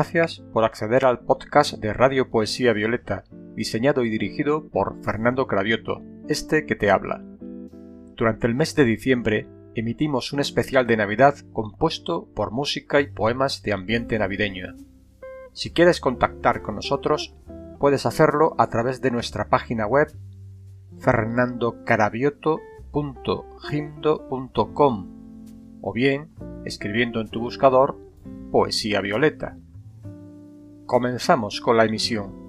Gracias por acceder al podcast de Radio Poesía Violeta, diseñado y dirigido por Fernando Cravioto, este que te habla. Durante el mes de diciembre emitimos un especial de Navidad compuesto por música y poemas de ambiente navideño. Si quieres contactar con nosotros, puedes hacerlo a través de nuestra página web fernandocarabioto.gimdo.com o bien escribiendo en tu buscador Poesía Violeta. Comenzamos con la emisión.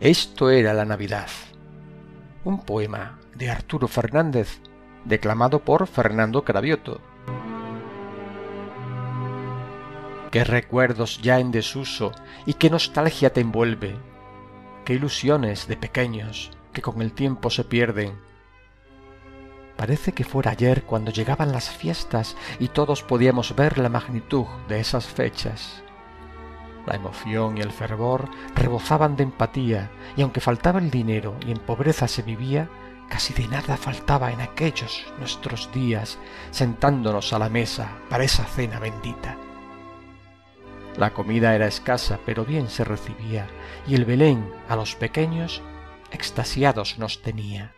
Esto era la Navidad. Un poema de Arturo Fernández, declamado por Fernando Cravioto. Qué recuerdos ya en desuso y qué nostalgia te envuelve. Qué ilusiones de pequeños que con el tiempo se pierden. Parece que fuera ayer cuando llegaban las fiestas y todos podíamos ver la magnitud de esas fechas. La emoción y el fervor rebozaban de empatía, y aunque faltaba el dinero y en pobreza se vivía, casi de nada faltaba en aquellos nuestros días, sentándonos a la mesa para esa cena bendita. La comida era escasa, pero bien se recibía, y el Belén a los pequeños extasiados nos tenía.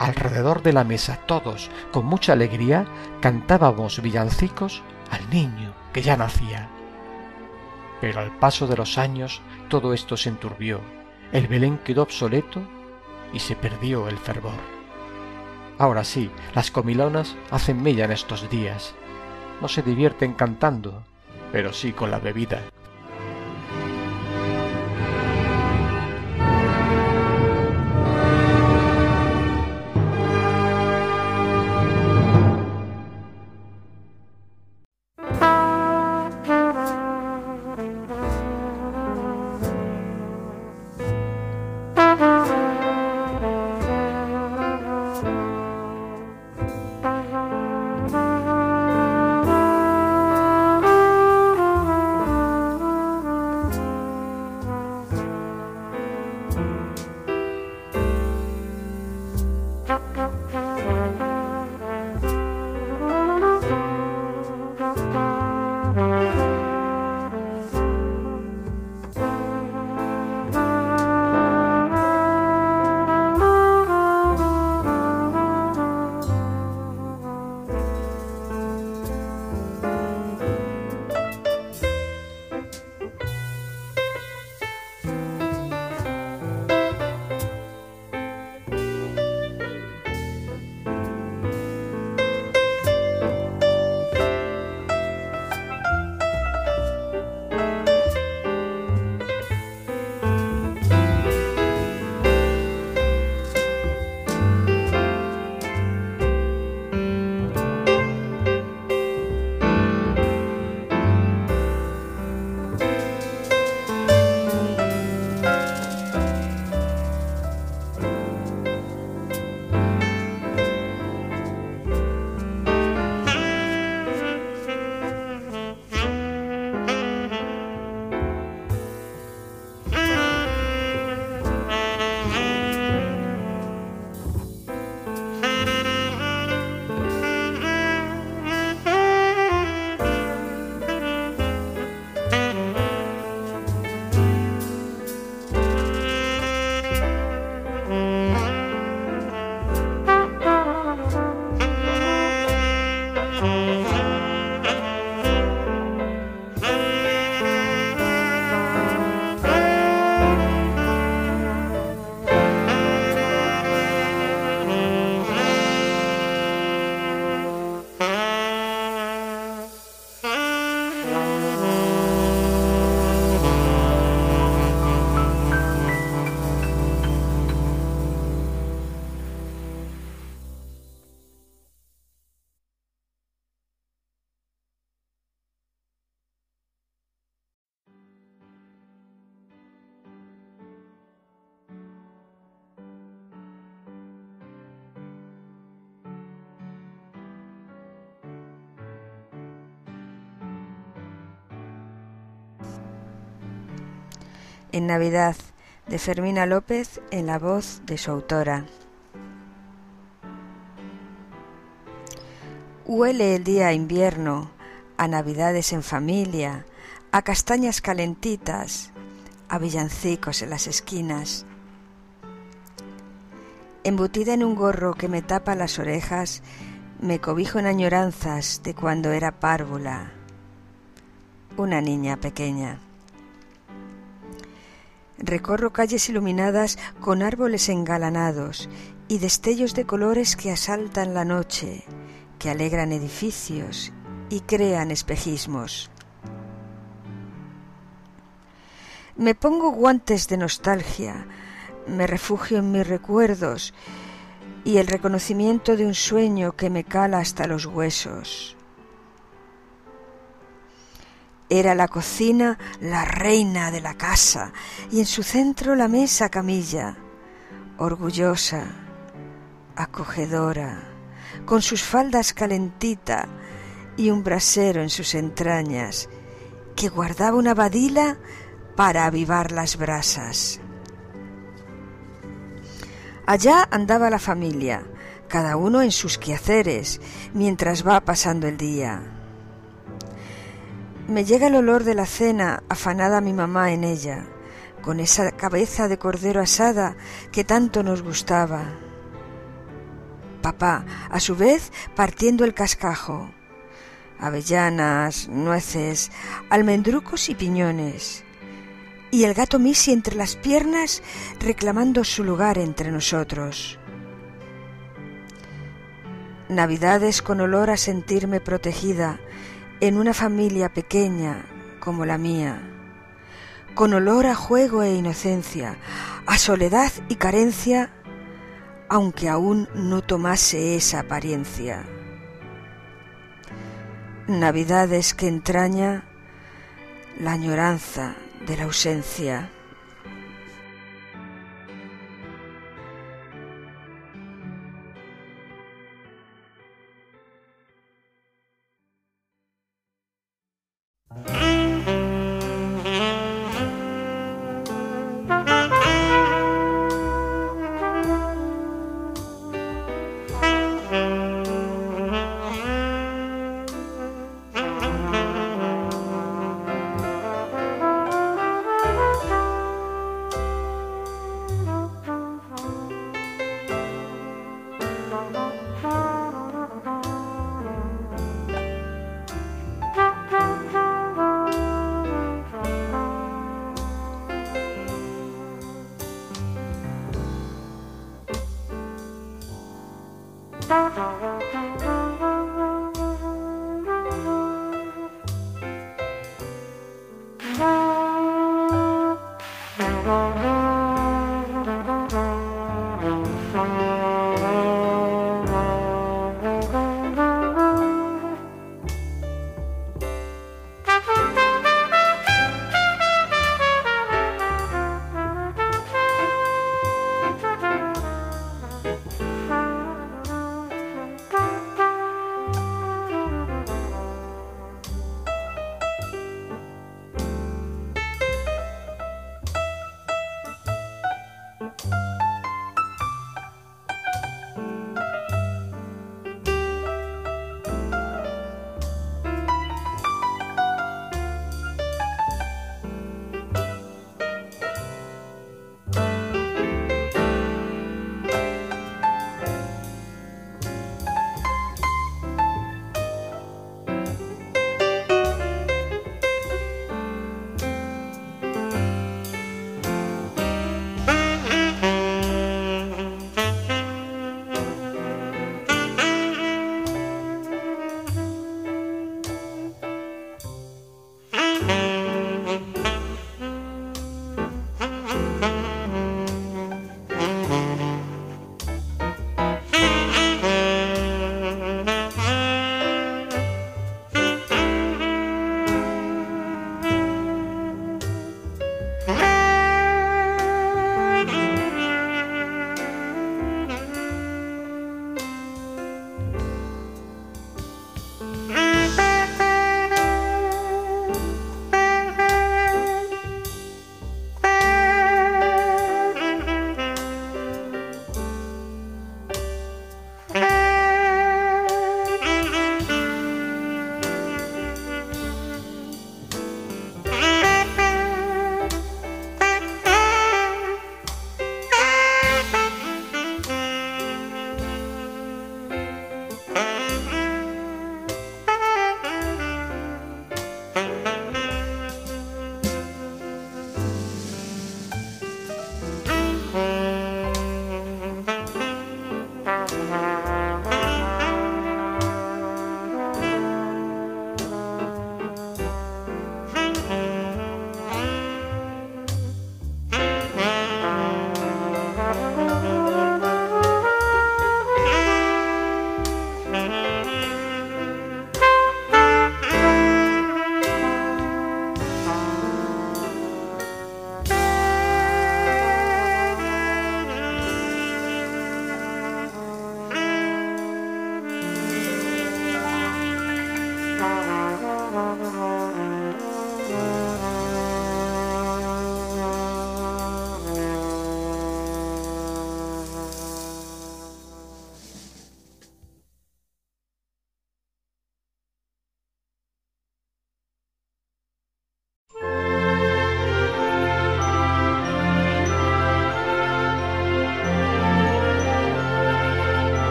Alrededor de la mesa todos, con mucha alegría, cantábamos villancicos al niño que ya nacía. Pero al paso de los años todo esto se enturbió, el Belén quedó obsoleto y se perdió el fervor. Ahora sí, las comilonas hacen mella en estos días. No se divierten cantando, pero sí con la bebida. En Navidad de Fermina López en la voz de su autora. Huele el día a invierno, a navidades en familia, a castañas calentitas, a villancicos en las esquinas. Embutida en un gorro que me tapa las orejas, me cobijo en añoranzas de cuando era párvula, una niña pequeña. Recorro calles iluminadas con árboles engalanados y destellos de colores que asaltan la noche, que alegran edificios y crean espejismos. Me pongo guantes de nostalgia, me refugio en mis recuerdos y el reconocimiento de un sueño que me cala hasta los huesos. Era la cocina la reina de la casa y en su centro la mesa camilla, orgullosa, acogedora, con sus faldas calentita y un brasero en sus entrañas, que guardaba una badila para avivar las brasas. Allá andaba la familia, cada uno en sus quehaceres, mientras va pasando el día. Me llega el olor de la cena afanada mi mamá en ella, con esa cabeza de cordero asada que tanto nos gustaba. Papá, a su vez, partiendo el cascajo. Avellanas, nueces, almendrucos y piñones. Y el gato Missy entre las piernas reclamando su lugar entre nosotros. Navidades con olor a sentirme protegida en una familia pequeña como la mía, con olor a juego e inocencia, a soledad y carencia, aunque aún no tomase esa apariencia. Navidades que entraña la añoranza de la ausencia.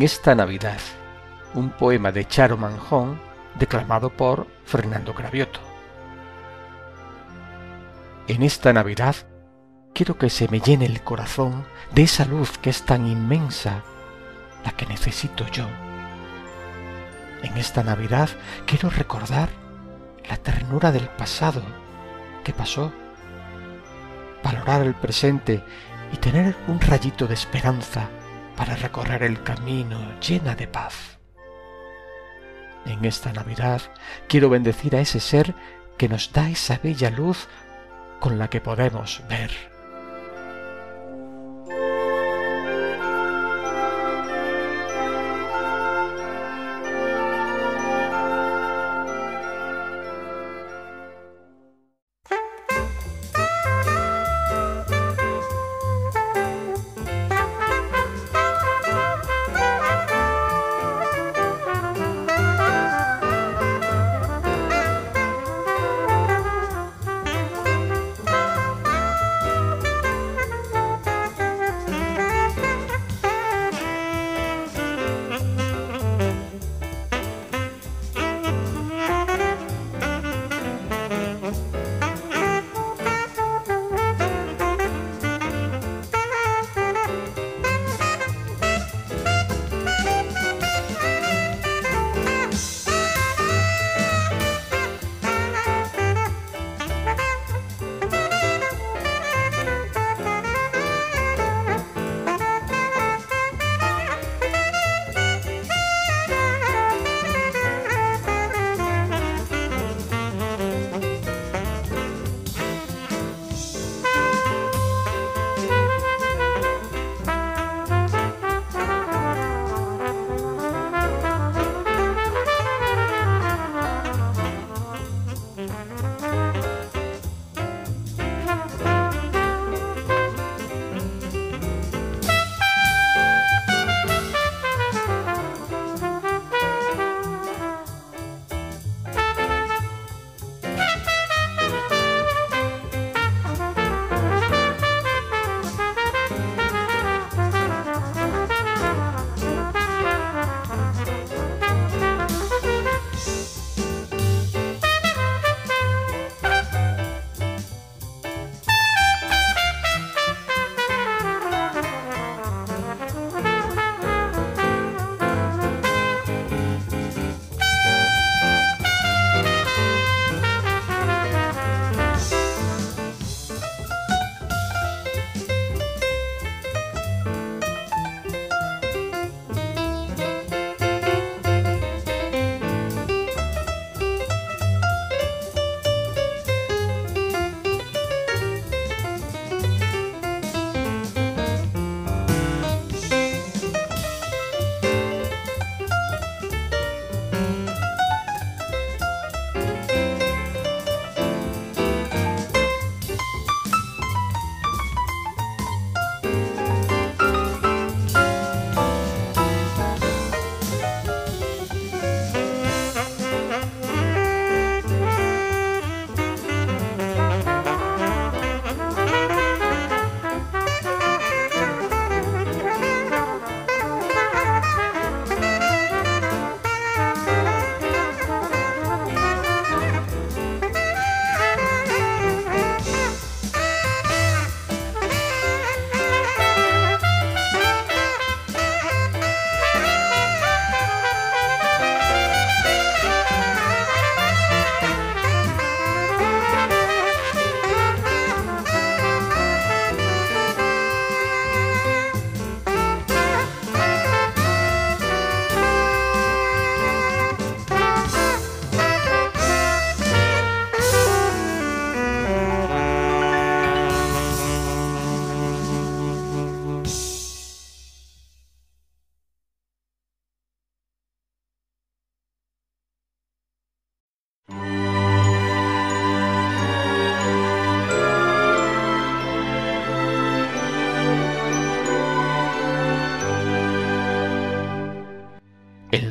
En esta Navidad, un poema de Charo Manjón declamado por Fernando Cravioto. En esta Navidad quiero que se me llene el corazón de esa luz que es tan inmensa, la que necesito yo. En esta Navidad quiero recordar la ternura del pasado que pasó, valorar el presente y tener un rayito de esperanza para recorrer el camino llena de paz. En esta Navidad quiero bendecir a ese ser que nos da esa bella luz con la que podemos ver.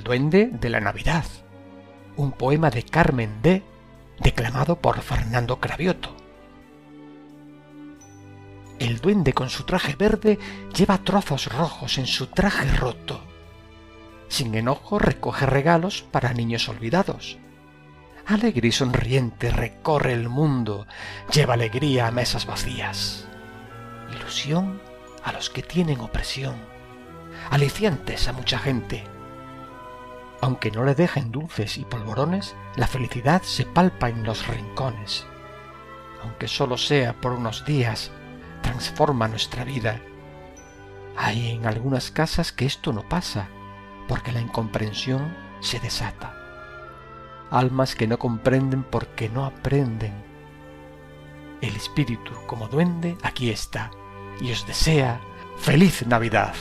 Duende de la Navidad, un poema de Carmen D, declamado por Fernando Cravioto. El duende con su traje verde lleva trozos rojos en su traje roto. Sin enojo recoge regalos para niños olvidados. Alegre y sonriente recorre el mundo, lleva alegría a mesas vacías. ilusión a los que tienen opresión, aliciantes a mucha gente. Aunque no le dejen dulces y polvorones, la felicidad se palpa en los rincones. Aunque solo sea por unos días, transforma nuestra vida. Hay en algunas casas que esto no pasa, porque la incomprensión se desata. Almas que no comprenden porque no aprenden. El espíritu, como duende, aquí está y os desea feliz Navidad.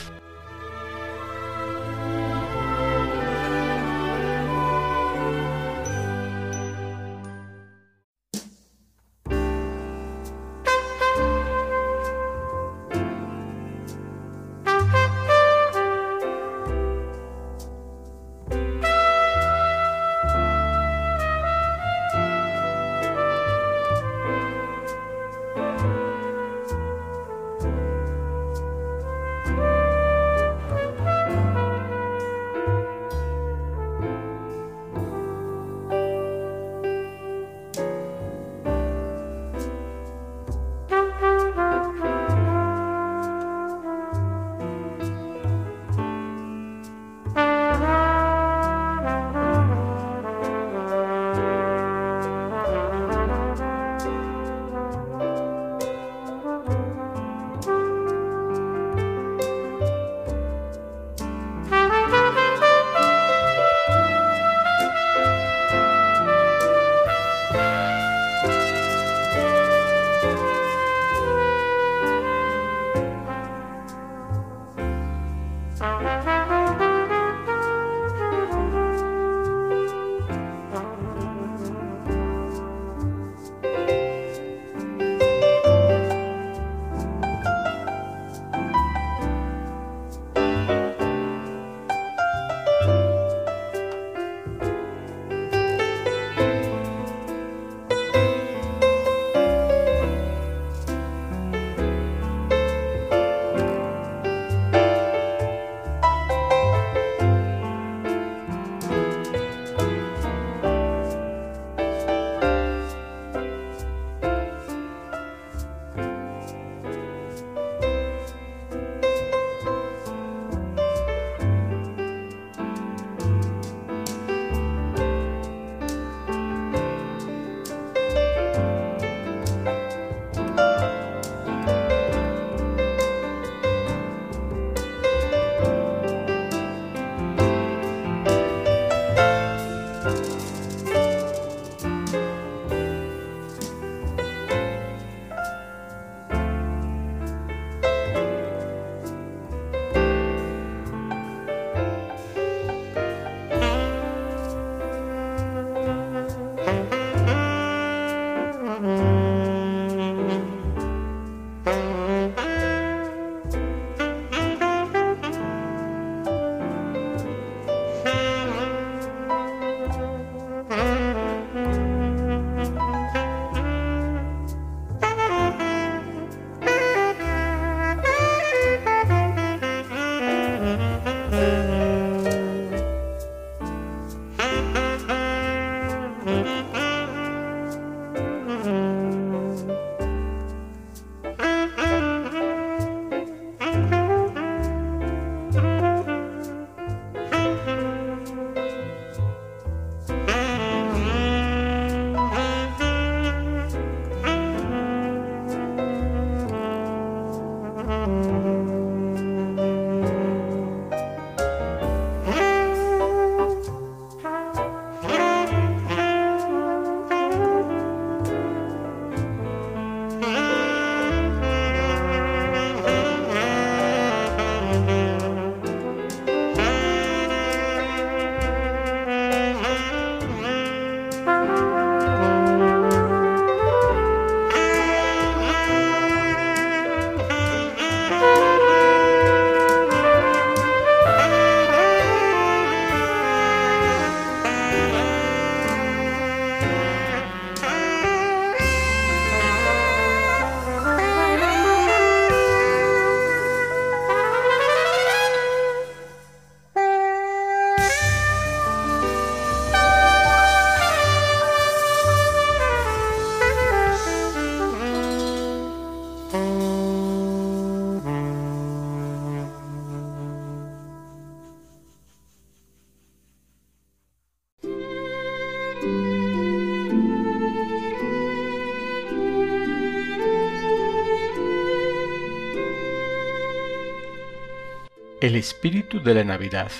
El espíritu de la Navidad,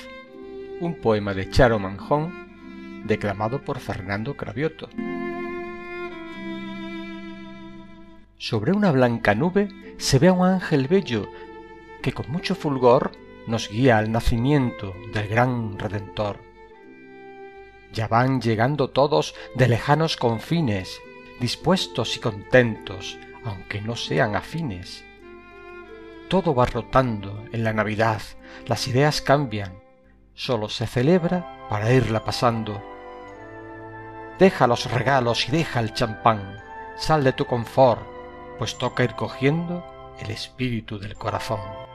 un poema de Charo Manjón, declamado por Fernando Cravioto. Sobre una blanca nube se ve a un ángel bello que con mucho fulgor nos guía al nacimiento del gran Redentor. Ya van llegando todos de lejanos confines, dispuestos y contentos, aunque no sean afines todo va rotando en la Navidad, las ideas cambian, solo se celebra para irla pasando. Deja los regalos y deja el champán, sal de tu confort, pues toca ir cogiendo el espíritu del corazón.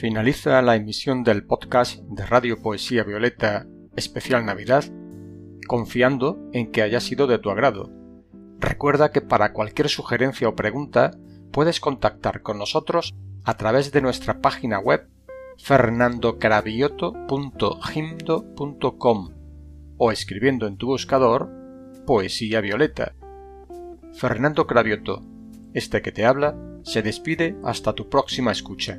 Finaliza la emisión del podcast de Radio Poesía Violeta especial Navidad, confiando en que haya sido de tu agrado. Recuerda que para cualquier sugerencia o pregunta puedes contactar con nosotros a través de nuestra página web fernandocravioto.gimdo.com o escribiendo en tu buscador Poesía Violeta. Fernando Cravioto, este que te habla, se despide hasta tu próxima escucha.